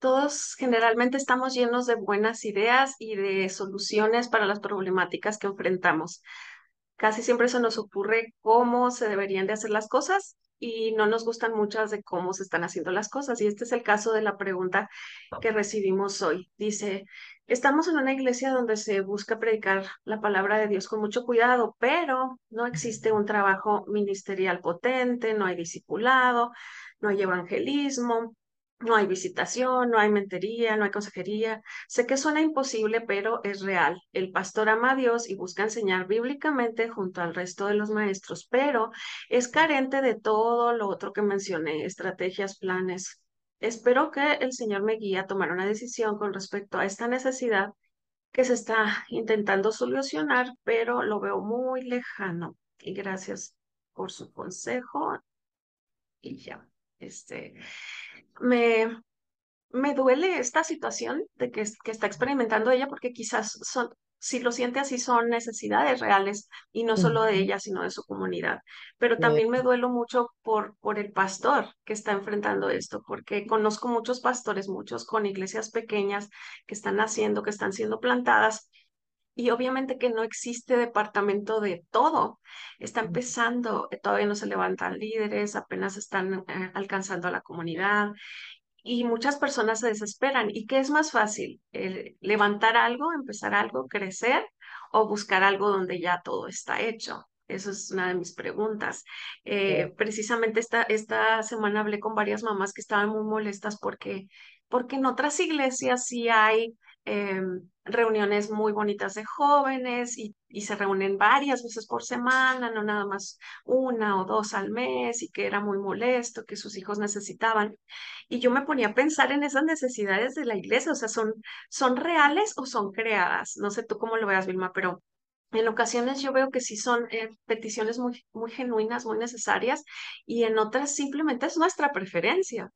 todos generalmente estamos llenos de buenas ideas y de soluciones para las problemáticas que enfrentamos. Casi siempre se nos ocurre cómo se deberían de hacer las cosas y no nos gustan muchas de cómo se están haciendo las cosas. Y este es el caso de la pregunta que recibimos hoy. Dice, estamos en una iglesia donde se busca predicar la palabra de Dios con mucho cuidado, pero no existe un trabajo ministerial potente, no hay discipulado, no hay evangelismo, no hay visitación, no hay mentería, no hay consejería. Sé que suena imposible, pero es real. El pastor ama a Dios y busca enseñar bíblicamente junto al resto de los maestros, pero es carente de todo lo otro que mencioné, estrategias, planes. Espero que el Señor me guíe a tomar una decisión con respecto a esta necesidad que se está intentando solucionar, pero lo veo muy lejano. Y gracias por su consejo. Y ya, este, me, me duele esta situación de que, que está experimentando ella porque quizás son, si lo siente así, son necesidades reales y no solo de ella, sino de su comunidad. Pero también me duelo mucho por, por el pastor que está enfrentando esto, porque conozco muchos pastores, muchos con iglesias pequeñas que están haciendo, que están siendo plantadas. Y obviamente que no existe departamento de todo. Está empezando, todavía no se levantan líderes, apenas están eh, alcanzando a la comunidad y muchas personas se desesperan. ¿Y qué es más fácil? ¿Levantar algo, empezar algo, crecer o buscar algo donde ya todo está hecho? Eso es una de mis preguntas. Eh, precisamente esta, esta semana hablé con varias mamás que estaban muy molestas porque, porque en otras iglesias sí hay Em, reuniones muy bonitas de jóvenes y, se reúnen varias veces por semana, no nada más una o dos al mes y que era muy molesto, que sus hijos necesitaban. Y yo me ponía a pensar en esas necesidades de la iglesia, o sea, ¿son, son reales o son creadas? No sé tú cómo lo veas, Vilma, pero en ocasiones yo veo que sí son eh, peticiones muy, muy genuinas, muy necesarias, y en otras simplemente es nuestra preferencia.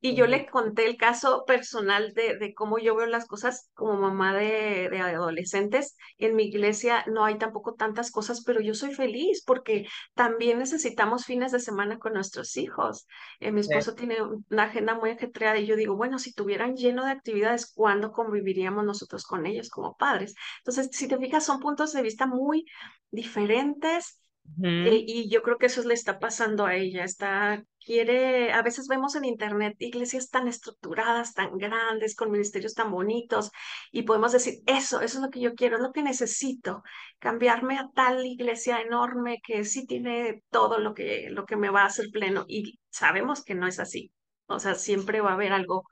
Y yo le conté el caso personal de, de cómo yo veo las cosas como mamá de, de, adolescentes. En mi iglesia no hay tampoco tantas cosas, pero yo soy feliz porque también necesitamos fines de semana con nuestros hijos. Eh, mi esposo tiene una agenda muy ajetreada y yo digo, bueno, si tuvieran lleno de actividades, ¿cuándo conviviríamos nosotros con ellos como padres? Entonces, si te fijas, son puntos de vista muy diferentes eh, y yo creo que eso le está pasando a ella. Está, quiere, a veces vemos en internet iglesias tan estructuradas, tan grandes, con ministerios tan bonitos, y podemos decir, eso, eso es lo que yo quiero, es lo que necesito, cambiarme a tal iglesia enorme que sí tiene todo lo que, lo que me va a hacer pleno. Y sabemos que no es así. O sea, siempre va a haber algo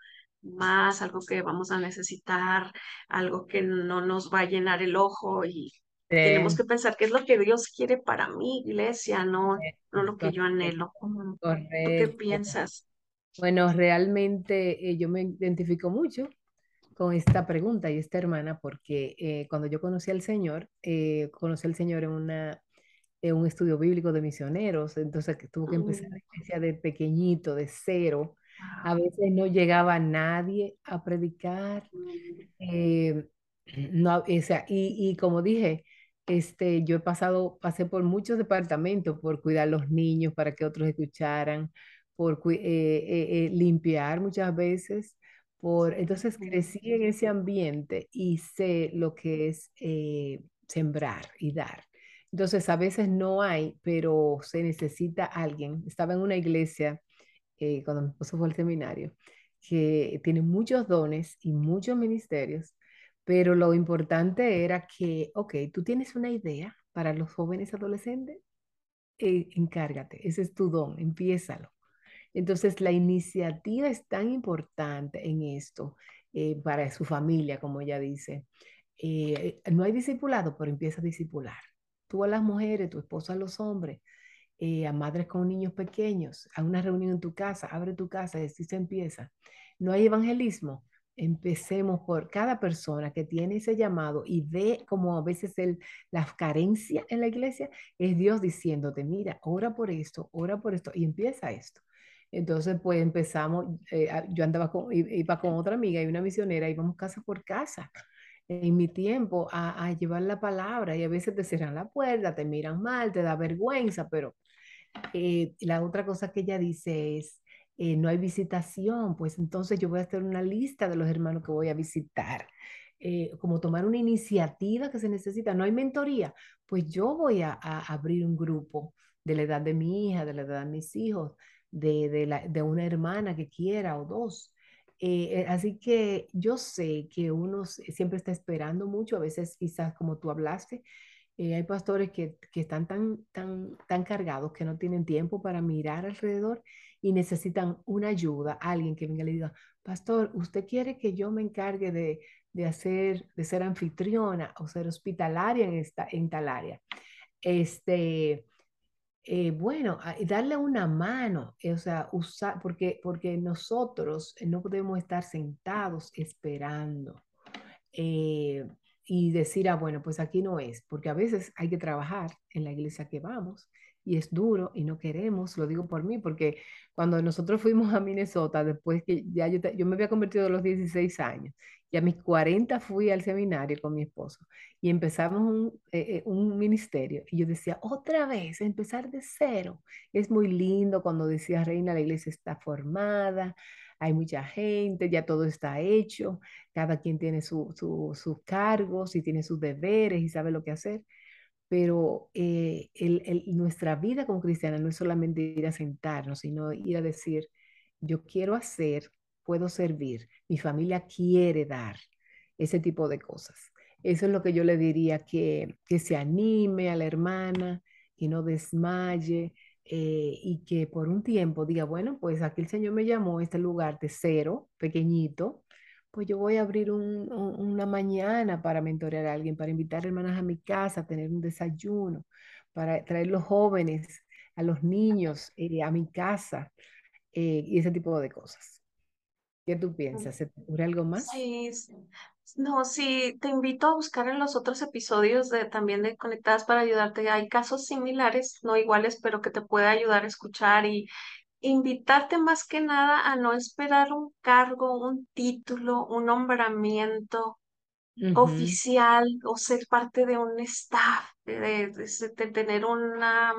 más, algo que vamos a necesitar, algo que no nos va a llenar el ojo y tenemos que pensar qué es lo que Dios quiere para mi iglesia, no, no lo que yo anhelo. ¿Tú qué piensas? Bueno, realmente eh, yo me identifico mucho con esta pregunta y esta hermana porque eh, cuando yo conocí al Señor, eh, conocí al Señor en, una, en un estudio bíblico de misioneros, entonces tuvo que empezar la mm. iglesia de pequeñito, de cero. A veces no llegaba nadie a predicar. Mm. no, o sea, y, y como dije, este, yo he pasado, pasé por muchos departamentos por cuidar a los niños para que otros escucharan, por eh, eh, eh, limpiar muchas veces, por, entonces crecí en ese ambiente y sé lo que es sembrar y dar. Entonces a veces no hay, pero se necesita alguien. Estaba en una iglesia cuando mi esposo fue al seminario, que tiene muchos dones y muchos ministerios, pero lo importante era que, ok, tú tienes una idea para los jóvenes adolescentes, eh, encárgate, ese es tu don, empiézalo. Entonces, la iniciativa es tan importante en esto eh, para su familia, como ella dice. Eh, no hay discipulado, pero empieza a discipular. Tú a las mujeres, tu esposo a los hombres, a madres con niños pequeños, a una reunión en tu casa, abre tu casa y así se empieza. No hay evangelismo, empecemos por cada persona que tiene ese llamado y ve como a veces el, las carencias en la iglesia, es Dios diciéndote, mira, ora por esto, ora por esto, y empieza esto. Entonces, pues empezamos, eh, yo andaba con, iba con otra amiga y una misionera, íbamos casa por casa en mi tiempo a, a, llevar la palabra y a veces te cierran la puerta, te miran mal, te da vergüenza, pero eh, la otra cosa que ella dice es, eh, no hay visitación, pues entonces yo voy a hacer una lista de los hermanos que voy a visitar. Eh, como tomar una iniciativa que se necesita, no hay mentoría, pues yo voy a, abrir un grupo de la edad de mi hija, de la edad de mis hijos, de, de, una hermana que quiera o dos. Eh, así que yo sé que uno siempre está esperando mucho, a veces quizás como tú hablaste, hay pastores que, que, están tan, tan, tan cargados que no tienen tiempo para mirar alrededor y necesitan una ayuda, alguien que venga y le diga, pastor, ¿usted quiere que yo me encargue de, de hacer, de ser anfitriona o ser hospitalaria en, esta, en tal área? Este, eh, bueno, darle una mano, eh, o sea, usar, porque, porque nosotros no podemos estar sentados esperando y decir, ah, bueno, pues aquí no es, porque a veces hay que trabajar en la iglesia que vamos y es duro y no queremos, lo digo por mí, porque cuando nosotros fuimos a Minnesota, después que ya yo, yo me había convertido a los 16 años y a mis 40 fui al seminario con mi esposo y empezamos un, eh, eh, un ministerio y yo decía, otra vez, empezar de cero. Es muy lindo cuando decía, Reina, la iglesia está formada, hay mucha gente, ya todo está hecho, cada quien tiene sus cargos y tiene sus deberes y sabe lo que hacer. Pero eh, nuestra vida como cristiana no es solamente ir a sentarnos, sino ir a decir, yo quiero hacer, puedo servir, mi familia quiere dar, ese tipo de cosas. Eso es lo que yo le diría, que, que se anime a la hermana, que no desmaye, eh, y que por un tiempo diga, bueno, pues aquí el Señor me llamó a este lugar de cero, pequeñito, pues yo voy a abrir una mañana para mentorear a alguien, para invitar hermanas a mi casa, a tener un desayuno, para traer los jóvenes, a los niños eh, a mi casa eh, y ese tipo de cosas. ¿Qué tú piensas? ¿Se te ocurre algo más? Sí, no, sí, te invito a buscar en los otros episodios de también de Conectadas para ayudarte. Hay casos similares, no iguales, pero que te puede ayudar a escuchar y invitarte más que nada a no esperar un cargo, un título, un nombramiento oficial o ser parte de un staff, de, tener una,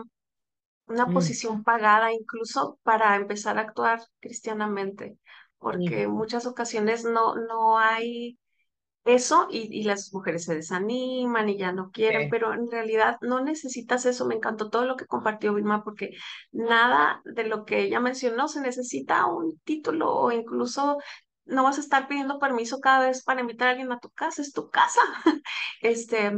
una mm. posición pagada incluso para empezar a actuar cristianamente, porque en muchas ocasiones no, no hay eso y, las mujeres se desaniman y ya no quieren, pero en realidad no necesitas eso. Me encantó todo lo que compartió Vilma porque nada de lo que ella mencionó se necesita un título o incluso no vas a estar pidiendo permiso cada vez para invitar a alguien a tu casa, es tu casa. Este,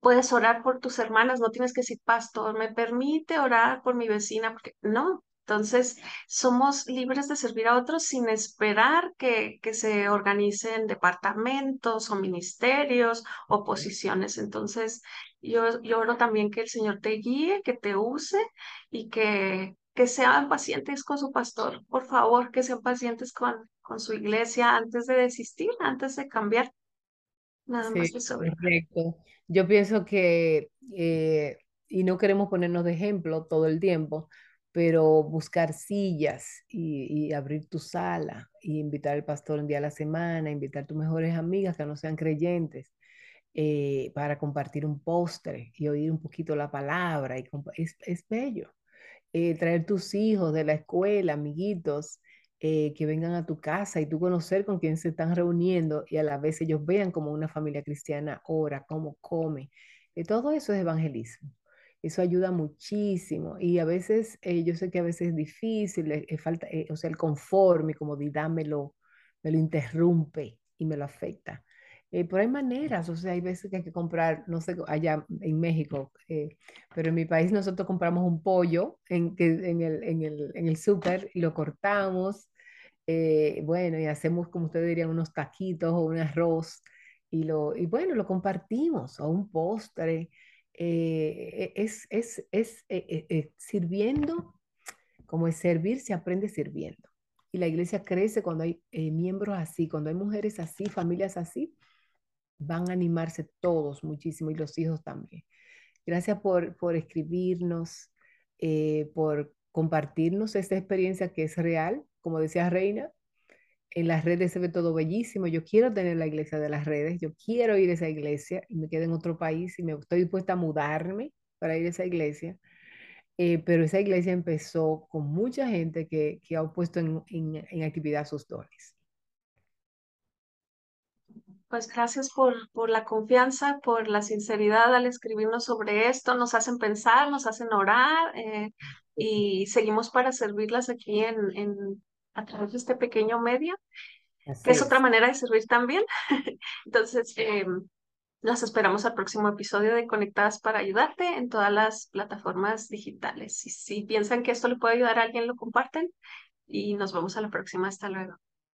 puedes orar por tus hermanas, no tienes que decir, pastor, me permite orar por mi vecina, porque no, entonces, somos libres de servir a otros sin esperar que, que se organicen departamentos o ministerios o posiciones. Entonces, yo, yo oro también que el Señor te guíe, que te use y que, que sean pacientes con su pastor. Por favor, que sean pacientes con, con su iglesia antes de desistir, antes de cambiar. Nada más eso. Correcto. Yo pienso que, eh, y no queremos ponernos de ejemplo todo el tiempo, pero buscar sillas y, abrir tu sala y invitar al pastor un día a la semana, invitar a tus mejores amigas que no sean creyentes eh, para compartir un postre y oír un poquito la palabra. Y es, es bello. Eh, traer tus hijos de la escuela, amiguitos, eh, que vengan a tu casa y tú conocer con quién se están reuniendo y a la vez ellos vean como una familia cristiana ora, cómo come. todo eso es evangelismo. Eso ayuda muchísimo y a veces, eh, yo sé que a veces es difícil, eh, eh, falta, o sea, el conforme, como me lo, me lo interrumpe y me lo afecta. pero hay maneras, o sea, hay veces que hay que comprar, no sé, allá en México, pero en mi país nosotros compramos un pollo en, en el, en el, en el súper y lo cortamos, bueno, y hacemos, como ustedes dirían, unos taquitos o un arroz y, lo, y bueno, lo compartimos, o un postre. Eh, es, es, es eh, eh, sirviendo, como es servir, se aprende sirviendo. Y la iglesia crece cuando hay miembros así, cuando hay mujeres así, familias así, van a animarse todos muchísimo y los hijos también. Gracias por, por escribirnos, por compartirnos esta experiencia que es real, como decía Reina, en las redes se ve todo bellísimo. Yo quiero tener la iglesia de las redes, yo quiero ir a esa iglesia y me quedo en otro país y me estoy dispuesta a mudarme para ir a esa iglesia. eh, pero esa iglesia empezó con mucha gente que, que ha puesto en, en, en actividad sus dones. Pues gracias por, por la confianza, por la sinceridad al escribirnos sobre esto. Nos hacen pensar, nos hacen orar eh, y seguimos para servirlas aquí en, en, a través de este pequeño medio, que es otra manera de servir también. Entonces, eh, las esperamos al próximo episodio de Conectadas para ayudarte en todas las plataformas digitales. Y si piensan que esto le puede ayudar a alguien, lo comparten y nos vemos a la próxima. Hasta luego.